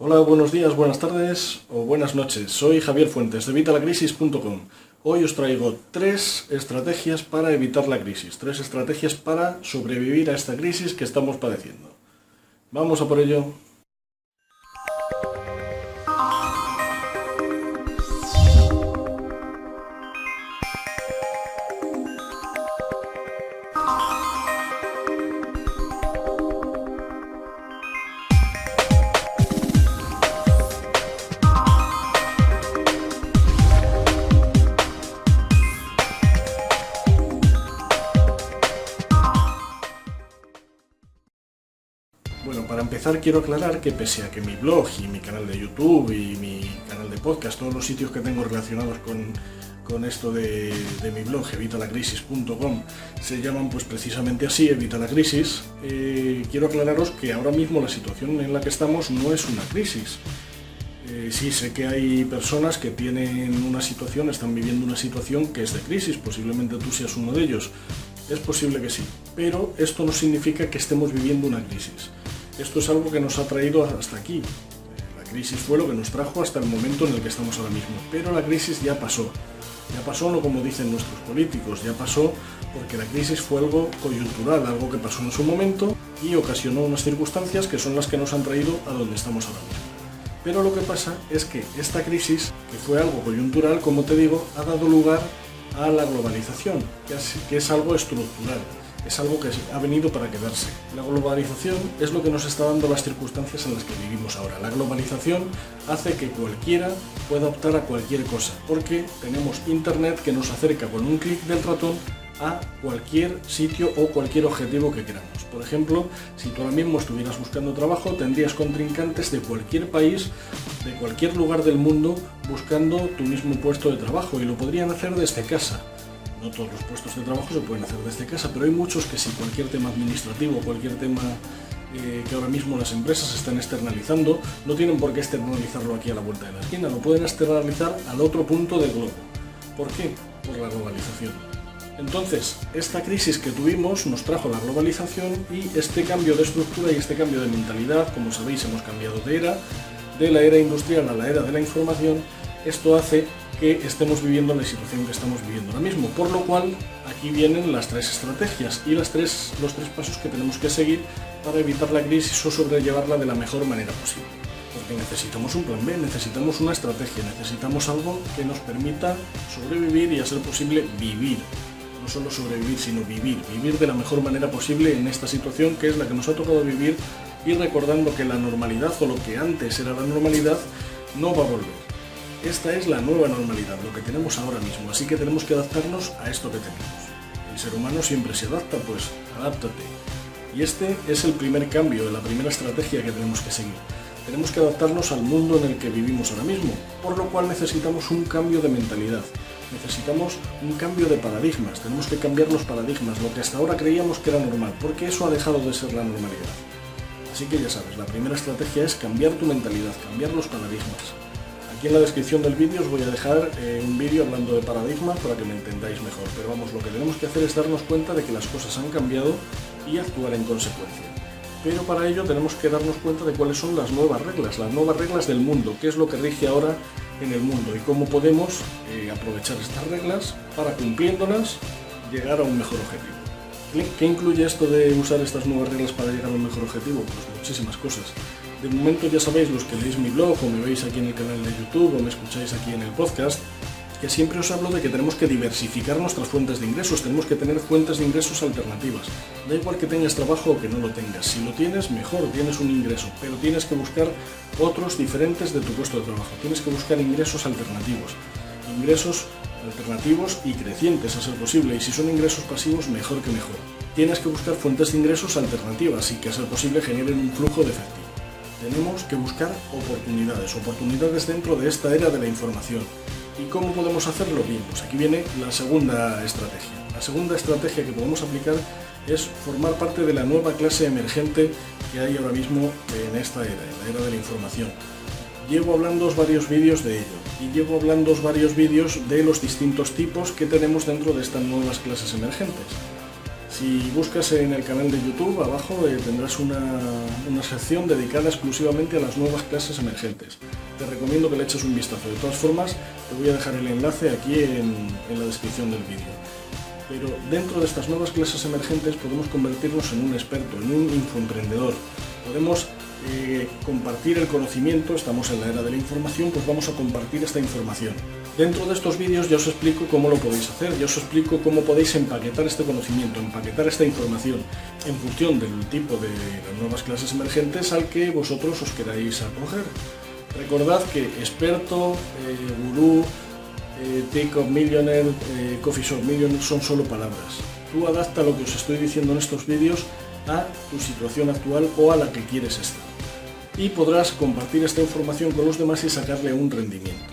Hola, buenos días, buenas tardes o buenas noches. Soy Javier Fuentes de Evitalacrisis.com. Hoy os traigo tres estrategias para evitar la crisis, tres estrategias para sobrevivir a esta crisis que estamos padeciendo. Vamos a por ello. Quiero aclarar que pese a que mi blog y mi canal de YouTube y mi canal de podcast, todos los sitios que tengo relacionados con, con esto de, de, mi blog, evitalacrisis.com, se llaman pues precisamente así, Evita la Crisis, eh, quiero aclararos que ahora mismo la situación en la que estamos no es una crisis. Eh, sí, sé que hay personas que tienen una situación, están viviendo una situación que es de crisis, posiblemente tú seas uno de ellos. Es posible que sí, pero esto no significa que estemos viviendo una crisis. Esto es algo que nos ha traído hasta aquí. La crisis fue lo que nos trajo hasta el momento en el que estamos ahora mismo. Pero la crisis ya pasó. Ya pasó no como dicen nuestros políticos, ya pasó porque la crisis fue algo coyuntural, algo que pasó en su momento y ocasionó unas circunstancias que son las que nos han traído a donde estamos ahora mismo. Pero lo que pasa es que esta crisis, que fue algo coyuntural, como te digo, ha dado lugar a la globalización, que es, algo estructural es algo que ha venido para quedarse. La globalización es lo que nos está dando las circunstancias en las que vivimos ahora. La globalización hace que cualquiera pueda optar a cualquier cosa, porque tenemos Internet que nos acerca con un clic del ratón a cualquier sitio o cualquier objetivo que queramos. Por ejemplo, si tú ahora mismo estuvieras buscando trabajo, tendrías contrincantes de cualquier país, de cualquier lugar del mundo, buscando tu mismo puesto de trabajo y lo podrían hacer desde casa. No todos los puestos de trabajo se pueden hacer desde casa, pero hay muchos que sí, cualquier tema administrativo, cualquier tema eh, que ahora mismo las empresas están externalizando, no tienen por qué externalizarlo aquí a la vuelta de la esquina, lo pueden externalizar al otro punto del globo. ¿Por qué? Por la globalización. Entonces, esta crisis que tuvimos nos trajo la globalización y este cambio de estructura y este cambio de mentalidad, como sabéis, hemos cambiado de era, de la era industrial a la era de la información, esto hace que estemos viviendo la situación que estamos viviendo ahora mismo. Por lo cual, aquí vienen las tres estrategias y las tres, los tres pasos que tenemos que seguir para evitar la crisis o sobrellevarla de la mejor manera posible. Porque necesitamos un plan B, necesitamos una estrategia, necesitamos algo que nos permita sobrevivir y a ser posible vivir. No solo sobrevivir, sino vivir. Vivir de la mejor manera posible en esta situación que es la que nos ha tocado vivir y recordando que la normalidad o lo que antes era la normalidad no va a volver esta es la nueva normalidad, lo que tenemos ahora mismo, así que tenemos que adaptarnos a esto que tenemos. El ser humano siempre se adapta, pues adáptate. Y este es el primer cambio, la primera estrategia que tenemos que seguir. Tenemos que adaptarnos al mundo en el que vivimos ahora mismo, por lo cual necesitamos un cambio de mentalidad. Necesitamos un cambio de paradigmas, tenemos que cambiar los paradigmas, lo que hasta ahora creíamos que era normal, porque eso ha dejado de ser la normalidad. Así que ya sabes, la primera estrategia es cambiar tu mentalidad, cambiar los paradigmas. Aquí en la descripción del vídeo os voy a dejar eh, un vídeo hablando de paradigmas para que me entendáis mejor. Pero vamos, lo que tenemos que hacer es darnos cuenta de que las cosas han cambiado y actuar en consecuencia. Pero para ello tenemos que darnos cuenta de cuáles son las nuevas reglas, las nuevas reglas del mundo, qué es lo que rige ahora en el mundo y cómo podemos eh, aprovechar estas reglas para cumpliéndolas llegar a un mejor objetivo. ¿Qué incluye esto de usar estas nuevas reglas para llegar a un mejor objetivo? Pues muchísimas cosas. De momento ya sabéis los que leéis mi blog o me veis aquí en el canal de YouTube o me escucháis aquí en el podcast, que siempre os hablo de que tenemos que diversificar nuestras fuentes de ingresos, tenemos que tener fuentes de ingresos alternativas. Da igual que tengas trabajo o que no lo tengas, si lo tienes, mejor, tienes un ingreso, pero tienes que buscar otros diferentes de tu puesto de trabajo, tienes que buscar ingresos alternativos, ingresos alternativos y crecientes a ser posible, y si son ingresos pasivos, mejor que mejor. Tienes que buscar fuentes de ingresos alternativas y que a ser posible generen un flujo de efectivo tenemos que buscar oportunidades, oportunidades dentro de esta era de la información. ¿Y cómo podemos hacerlo? Bien, pues aquí viene la segunda estrategia. La segunda estrategia que podemos aplicar es formar parte de la nueva clase emergente que hay ahora mismo en esta era, en la era de la información. Llevo hablando varios vídeos de ello y llevo hablando varios vídeos de los distintos tipos que tenemos dentro de estas nuevas clases emergentes. Si buscas en el canal de YouTube, abajo eh, tendrás una, sección dedicada exclusivamente a las nuevas clases emergentes. Te recomiendo que le eches un vistazo. De todas formas, te voy a dejar el enlace aquí en, en la descripción del vídeo. Pero dentro de estas nuevas clases emergentes podemos convertirnos en un experto, en un infoemprendedor. Podemos eh, compartir el conocimiento, estamos en la era de la información, pues vamos a compartir esta información. Dentro de estos vídeos ya os explico cómo lo podéis hacer, ya os explico cómo podéis empaquetar este conocimiento, empaquetar esta información en función del tipo de las nuevas clases emergentes al que vosotros os queráis acoger. Recordad que experto, eh, gurú, eh, take millionaire, eh, coffee shop millionaire son solo palabras. Tú adapta lo que os estoy diciendo en estos vídeos a tu situación actual o a la que quieres estar y podrás compartir esta información con los demás y sacarle un rendimiento.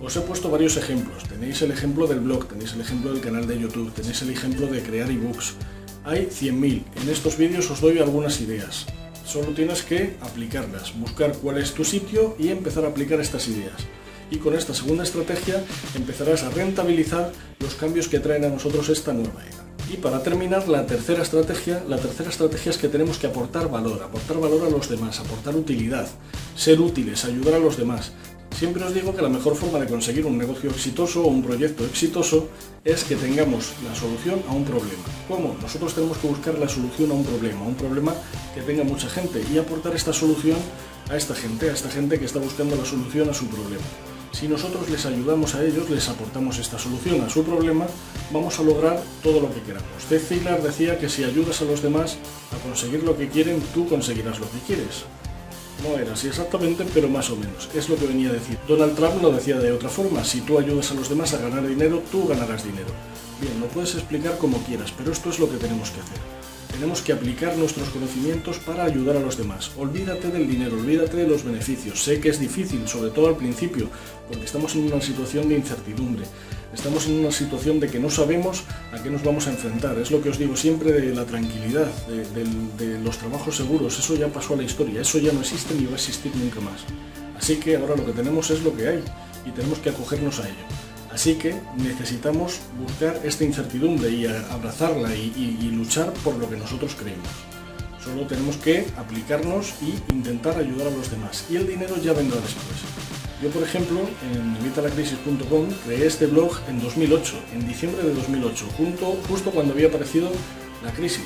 Os he puesto varios ejemplos. Tenéis el ejemplo del blog, tenéis el ejemplo del canal de YouTube, tenéis el ejemplo de crear ebooks. Hay 100.000. En estos vídeos os doy algunas ideas. Solo tienes que aplicarlas, buscar cuál es tu sitio y empezar a aplicar estas ideas. Y con esta segunda estrategia empezarás a rentabilizar los cambios que traen a nosotros esta nueva era. Y para terminar, la tercera estrategia, la tercera estrategia es que tenemos que aportar valor, aportar valor a los demás, aportar utilidad, ser útiles, ayudar a los demás. Siempre os digo que la mejor forma de conseguir un negocio exitoso o un proyecto exitoso es que tengamos la solución a un problema. ¿Cómo? Nosotros tenemos que buscar la solución a un problema, un problema que tenga mucha gente y aportar esta solución a esta gente, a esta gente que está buscando la solución a su problema. Si nosotros les ayudamos a ellos, les aportamos esta solución a su problema, vamos a lograr todo lo que queramos. Zed Ziglar decía que si ayudas a los demás a conseguir lo que quieren, tú conseguirás lo que quieres. No era así exactamente, pero más o menos. Es lo que venía a decir. Donald Trump lo decía de otra forma. Si tú ayudas a los demás a ganar dinero, tú ganarás dinero. Bien, lo puedes explicar como quieras, pero esto es lo que tenemos que hacer. Tenemos que aplicar nuestros conocimientos para ayudar a los demás. Olvídate del dinero, olvídate de los beneficios. Sé que es difícil, sobre todo al principio, porque estamos en una situación de incertidumbre. Estamos en una situación de que no sabemos a qué nos vamos a enfrentar. Es lo que os digo siempre de la tranquilidad, de, los trabajos seguros. Eso ya pasó a la historia, eso ya no existe ni va a existir nunca más. Así que ahora lo que tenemos es lo que hay y tenemos que acogernos a ello. Así que necesitamos buscar esta incertidumbre y abrazarla y, luchar por lo que nosotros creemos. Solo tenemos que aplicarnos y intentar ayudar a los demás. Y el dinero ya vendrá después. Yo, por ejemplo, en evitalacrisis.com creé este blog en 2008, en diciembre de 2008, justo cuando había aparecido la crisis.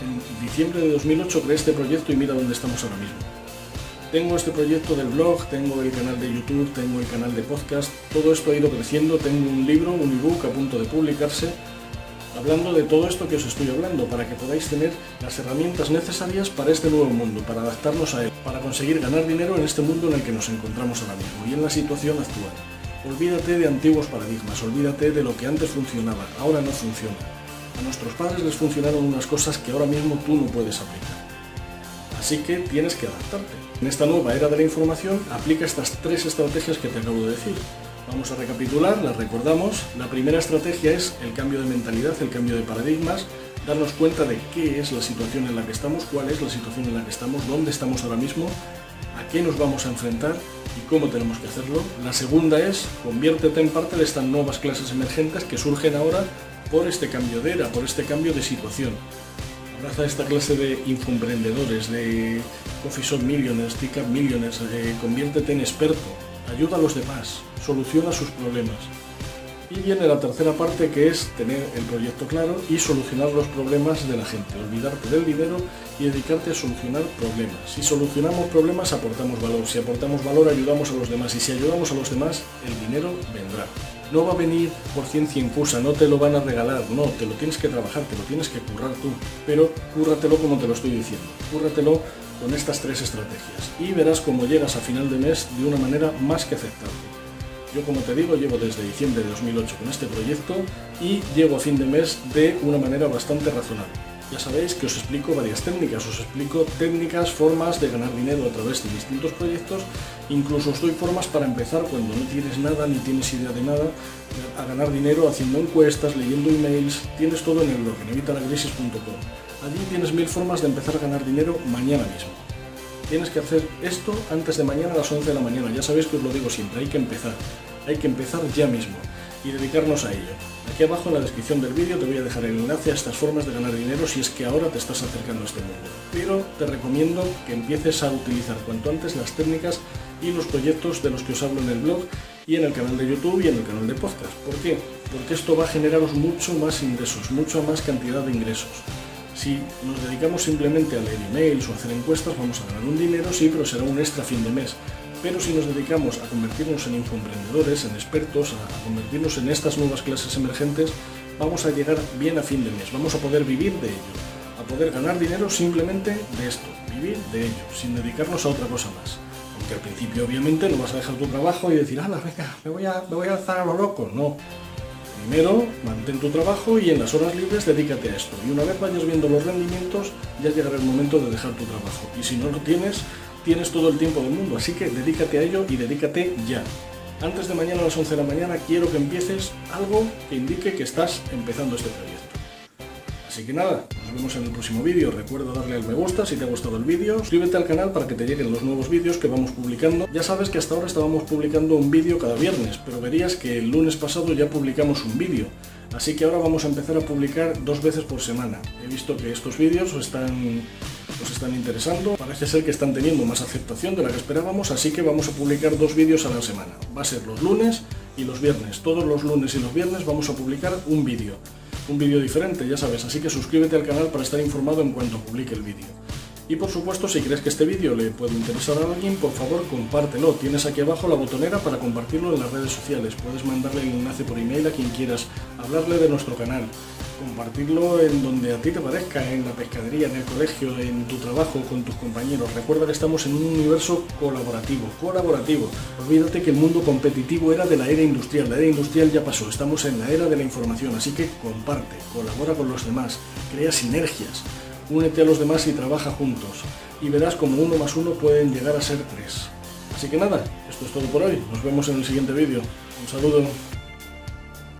En diciembre de 2008 creé este proyecto y mira dónde estamos ahora mismo. Tengo este proyecto del blog, tengo el canal de YouTube, tengo el canal de podcast, todo esto ha ido creciendo, tengo un libro, un ebook a punto de publicarse, hablando de todo esto que os estoy hablando, para que podáis tener las herramientas necesarias para este nuevo mundo, para adaptarnos a él, para conseguir ganar dinero en este mundo en el que nos encontramos ahora mismo y en la situación actual. Olvídate de antiguos paradigmas, olvídate de lo que antes funcionaba, ahora no funciona. A nuestros padres les funcionaron unas cosas que ahora mismo tú no puedes aplicar. Así que tienes que adaptarte. En esta nueva era de la información, aplica estas tres estrategias que te acabo de decir. Vamos a recapitular, las recordamos. La primera estrategia es el cambio de mentalidad, el cambio de paradigmas, darnos cuenta de qué es la situación en la que estamos, cuál es la situación en la que estamos, dónde estamos ahora mismo, a qué nos vamos a enfrentar y cómo tenemos que hacerlo. La segunda es conviértete en parte de estas nuevas clases emergentes que surgen ahora por este cambio de era, por este cambio de situación abraza esta clase de infoemprendedores, de Coffee Shop Millionaires, Ticket Millionaires, eh, conviértete en experto, ayuda a los demás, soluciona sus problemas. Y viene la tercera parte que es tener el proyecto claro y solucionar los problemas de la gente, olvidarte del dinero y dedicarte a solucionar problemas. Si solucionamos problemas aportamos valor, si aportamos valor ayudamos a los demás. Y si ayudamos a los demás el dinero vendrá. No va a venir por ciencia infusa, no te lo van a regalar, no, te lo tienes que trabajar, te lo tienes que currar tú, pero cúrratelo como te lo estoy diciendo, cúrratelo con estas tres estrategias. Y verás cómo llegas a final de mes de una manera más que aceptable. Yo como te digo llevo desde diciembre de 2008 con este proyecto y llego a fin de mes de una manera bastante razonable. Ya sabéis que os explico varias técnicas, os explico técnicas, formas de ganar dinero a través de distintos proyectos, incluso os doy formas para empezar cuando no tienes nada ni tienes idea de nada, a ganar dinero haciendo encuestas, leyendo emails, tienes todo en el blog, en evitalacrisis.com. Allí tienes mil formas de empezar a ganar dinero mañana mismo. Tienes que hacer esto antes de mañana a las 11 de la mañana, ya sabéis que os lo digo siempre, hay que empezar, hay que empezar ya mismo. y dedicarnos a ello. Aquí abajo en la descripción del vídeo te voy a dejar el enlace a estas formas de ganar dinero si es que ahora te estás acercando a este mundo. Pero te recomiendo que empieces a utilizar cuanto antes las técnicas y los proyectos de los que os hablo en el blog y en el canal de YouTube y en el canal de podcast. ¿Por qué? Porque esto va a generaros mucho más ingresos, mucho más cantidad de ingresos. Si nos dedicamos simplemente a leer emails o hacer encuestas, vamos a ganar un dinero, sí, pero será un extra fin de mes. Pero si nos dedicamos a convertirnos en infoemprendedores, en expertos, a convertirnos en estas nuevas clases emergentes, vamos a llegar bien a fin de mes, vamos a poder vivir de ello, a poder ganar dinero simplemente de esto, vivir de ello, sin dedicarnos a otra cosa más. Aunque al principio obviamente no vas a dejar tu trabajo y decir, ah, venga, me voy a, me voy a alzar a lo loco. No, Primero, mantén tu trabajo y en las horas libres dedícate a esto. Y una vez vayas viendo los rendimientos, ya llegará el momento de dejar tu trabajo. Y si no lo tienes, tienes todo el tiempo del mundo. Así que dedícate a ello y dedícate ya. Antes de mañana a las 11 de la mañana quiero que empieces algo que indique que estás empezando este proyecto. Así que nada, nos vemos en el próximo vídeo. Recuerda darle al me gusta si te ha gustado el vídeo. Suscríbete al canal para que te lleguen los nuevos vídeos que vamos publicando. Ya sabes que hasta ahora estábamos publicando un vídeo cada viernes, pero verías que el lunes pasado ya publicamos un vídeo. Así que ahora vamos a empezar a publicar dos veces por semana. He visto que estos vídeos os están, os están interesando, parece ser que están teniendo más aceptación de la que esperábamos, así que vamos a publicar dos vídeos a la semana. Va a ser los lunes y los viernes. Todos los lunes y los viernes vamos a publicar un vídeo un vídeo diferente, ya sabes, así que suscríbete al canal para estar informado en cuanto publique el vídeo. Y por supuesto, si crees que este vídeo le puede interesar a alguien, por favor compártelo. Tienes aquí abajo la botonera para compartirlo en las redes sociales. Puedes mandarle el enlace por email a quien quieras, hablarle de nuestro canal, compartirlo en donde a ti te parezca, en la pescadería, en el colegio, en tu trabajo, con tus compañeros. Recuerda que estamos en un universo colaborativo, colaborativo. Olvídate que el mundo competitivo era de la era industrial, la era industrial ya pasó, estamos en la era de la información, así que comparte, colabora con los demás, crea sinergias únete a los demás y trabaja juntos, y verás como uno más uno pueden llegar a ser tres. Así que nada, esto es todo por hoy, nos vemos en el siguiente vídeo. Un saludo.